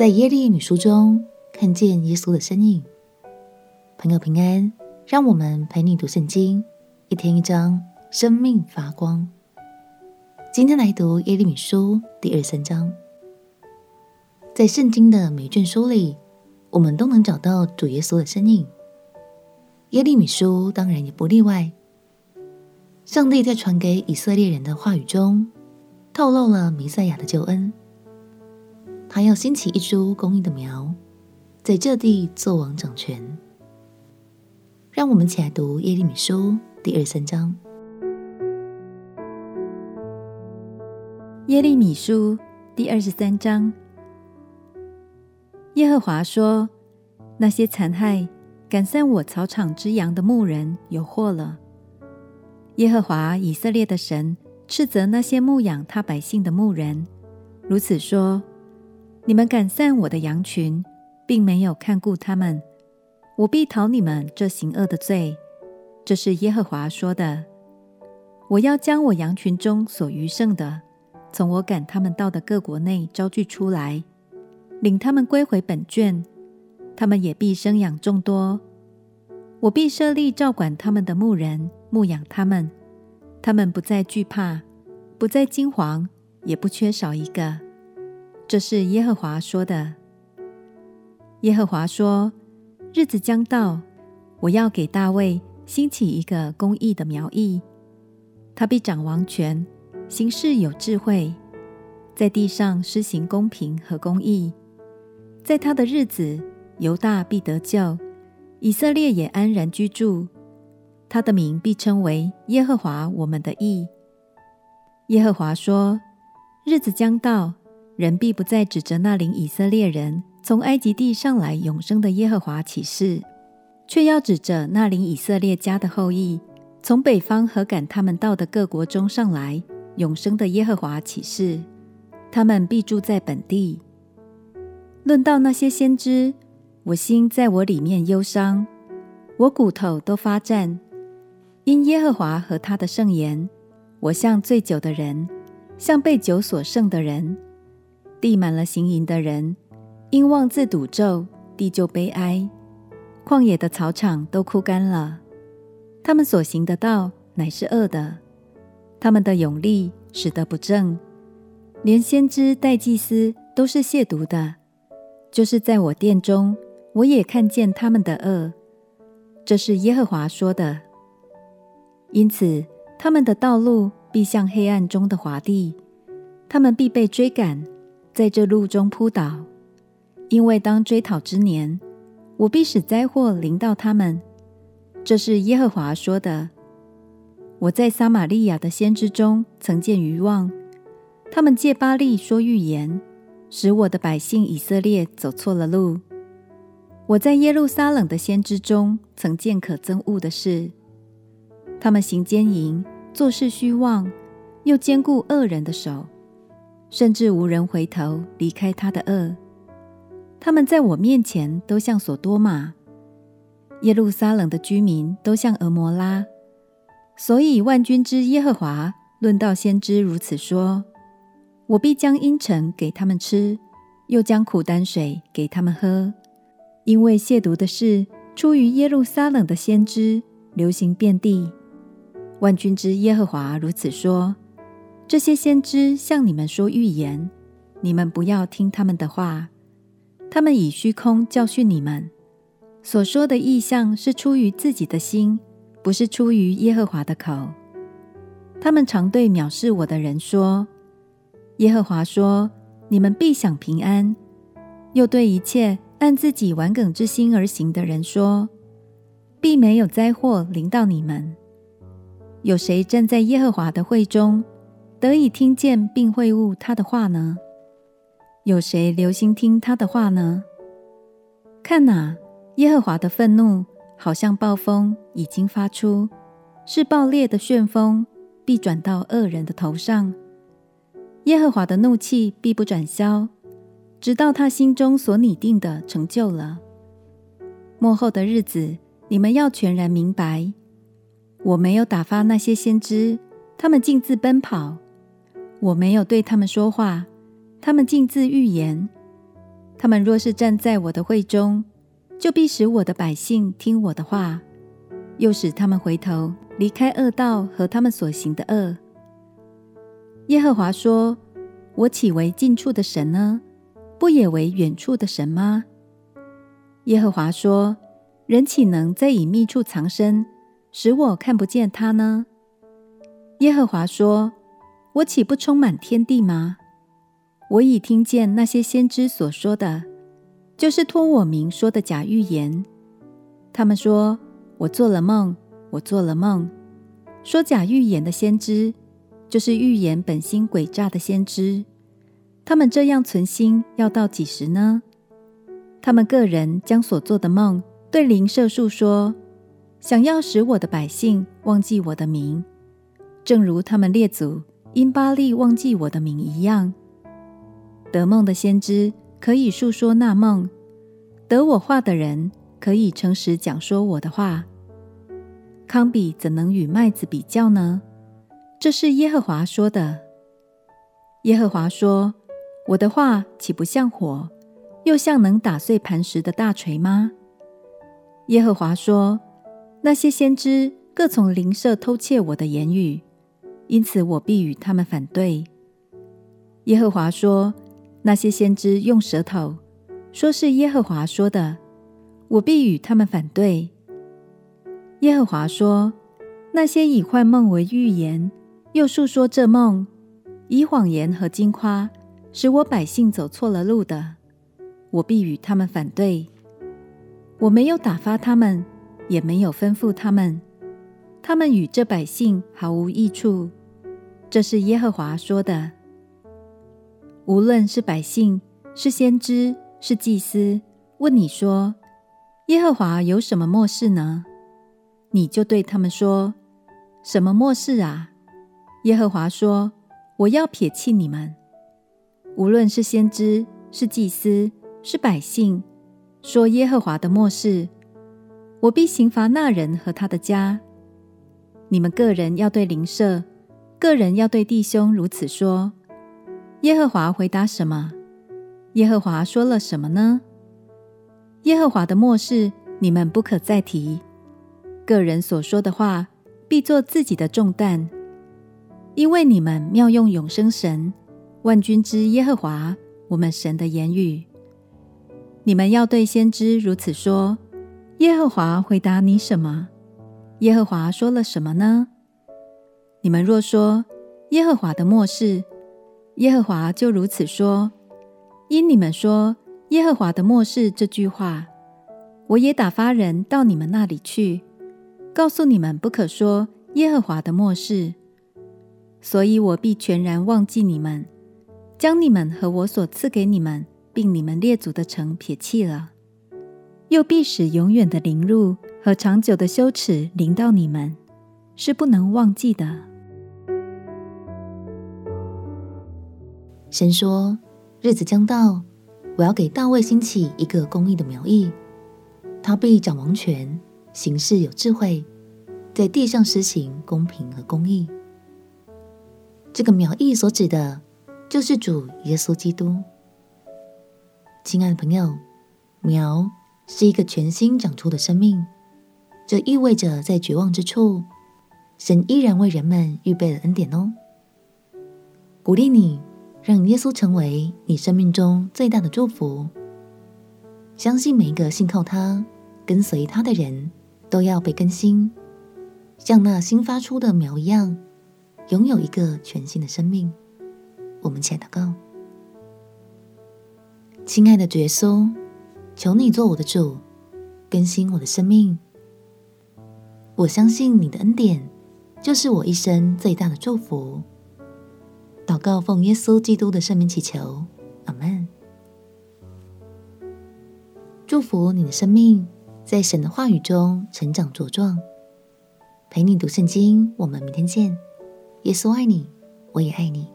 在耶利米书中看见耶稣的身影。朋友平安，让我们陪你读圣经，一天一章，生命发光。今天来读耶利米书第二三章。在圣经的每卷书里，我们都能找到主耶稣的身影。耶利米书当然也不例外。上帝在传给以色列人的话语中，透露了弥赛亚的救恩。他要兴起一株公义的苗，在这地做王掌权。让我们一起来读耶利米书第二三章。耶利米书第二十三章。耶和华说：“那些残害赶散我草场之羊的牧人有祸了。耶和华以色列的神斥责那些牧养他百姓的牧人，如此说。”你们赶散我的羊群，并没有看顾他们，我必讨你们这行恶的罪。这是耶和华说的。我要将我羊群中所余剩的，从我赶他们到的各国内招聚出来，领他们归回本圈。他们也必生养众多。我必设立照管他们的牧人，牧养他们。他们不再惧怕，不再惊惶，也不缺少一个。这是耶和华说的。耶和华说：“日子将到，我要给大卫兴起一个公义的苗裔，他必掌王权，行事有智慧，在地上施行公平和公义。在他的日子，犹大必得救，以色列也安然居住。他的名必称为耶和华我们的义。”耶和华说：“日子将到。”人必不再指着那领以色列人从埃及地上来永生的耶和华起誓，却要指着那领以色列家的后裔从北方和赶他们到的各国中上来永生的耶和华起誓。他们必住在本地。论到那些先知，我心在我里面忧伤，我骨头都发颤，因耶和华和他的圣言，我像醉酒的人，像被酒所胜的人。地满了行淫的人，因妄自赌咒，地就悲哀。旷野的草场都枯干了。他们所行的道乃是恶的，他们的勇力使得不正，连先知带祭司都是亵渎的。就是在我殿中，我也看见他们的恶。这是耶和华说的。因此，他们的道路必像黑暗中的滑地，他们必被追赶。在这路中扑倒，因为当追讨之年，我必使灾祸临到他们。这是耶和华说的。我在撒玛利亚的先知中曾见愚妄，他们借巴力说预言，使我的百姓以色列走错了路。我在耶路撒冷的先知中曾见可憎恶的事，他们行奸淫，做事虚妄，又坚固恶人的手。甚至无人回头离开他的恶，他们在我面前都像所多玛，耶路撒冷的居民都像俄摩拉。所以万军之耶和华论到先知如此说：我必将茵陈给他们吃，又将苦胆水给他们喝，因为亵渎的事出于耶路撒冷的先知，流行遍地。万军之耶和华如此说。这些先知向你们说预言，你们不要听他们的话。他们以虚空教训你们，所说的异象是出于自己的心，不是出于耶和华的口。他们常对藐视我的人说：“耶和华说，你们必享平安。”又对一切按自己顽梗之心而行的人说：“必没有灾祸临到你们。”有谁站在耶和华的会中，得以听见并会悟他的话呢？有谁留心听他的话呢？看哪，耶和华的愤怒好像暴风已经发出，是暴烈的旋风，必转到恶人的头上。耶和华的怒气必不转消，直到他心中所拟定的成就了。末后的日子，你们要全然明白，我没有打发那些先知，他们径自奔跑。我没有对他们说话，他们径自预言。他们若是站在我的会中，就必使我的百姓听我的话，又使他们回头离开恶道和他们所行的恶。耶和华说：“我岂为近处的神呢？不也为远处的神吗？”耶和华说：“人岂能在隐秘处藏身，使我看不见他呢？”耶和华说：“我岂不充满天地吗？我已听见那些先知所说的，就是托我名说的假预言。他们说我做了梦，我做了梦。说假预言的先知，就是预言本心诡诈的先知。他们这样存心，要到几时呢？他们个人将所做的梦对邻舍述说，想要使我的百姓忘记我的名。”正如他们列祖因巴利忘记我的名一样，得梦的先知可以述说那梦，得我话的人可以诚实讲说我的话。康比怎能与麦子比较呢？这是耶和华说的。耶和华说：“我的话岂不像火，又像能打碎磐石的大锤吗？”耶和华说：“那些先知各从邻舍偷窃我的言语。”因此，我必与他们反对。耶和华说：“那些先知用舌头说是耶和华说的，我必与他们反对。”耶和华说：“那些以幻梦为预言，又述说这梦，以谎言和矜夸，使我百姓走错了路的，我必与他们反对。我没有打发他们，也没有吩咐他们，他们与这百姓毫无益处。”这是耶和华说的。无论是百姓、是先知、是祭司，问你说：“耶和华有什么默示呢？”你就对他们说：“什么默示啊？”耶和华说：“我要撇弃你们。无论是先知、是祭司、是百姓，说耶和华的默示，我必刑罚那人和他的家。你们个人要对邻舍。”个人要对弟兄如此说：耶和华回答什么？耶和华说了什么呢？耶和华的末世，你们不可再提。个人所说的话，必作自己的重担，因为你们妙用永生神、万军之耶和华我们神的言语。你们要对先知如此说：耶和华回答你什么？耶和华说了什么呢？你们若说耶和华的末世，耶和华就如此说：因你们说耶和华的末世这句话，我也打发人到你们那里去，告诉你们不可说耶和华的末世。所以我必全然忘记你们，将你们和我所赐给你们，并你们列祖的城撇弃了，又必使永远的凌辱和长久的羞耻临到你们，是不能忘记的。神说：“日子将到，我要给大卫兴起一个公义的苗裔，他必掌王权，行事有智慧，在地上施行公平和公义。这个苗裔所指的，就是主耶稣基督。亲爱的朋友，苗是一个全新长出的生命，这意味着在绝望之处，神依然为人们预备了恩典哦。鼓励你。”让耶稣成为你生命中最大的祝福。相信每一个信靠他、跟随他的人都要被更新，像那新发出的苗一样，拥有一个全新的生命。我们一起来祷告：亲爱的耶稣，求你做我的主，更新我的生命。我相信你的恩典就是我一生最大的祝福。祷告，奉耶稣基督的圣名祈求，阿门。祝福你的生命在神的话语中成长茁壮。陪你读圣经，我们明天见。耶稣爱你，我也爱你。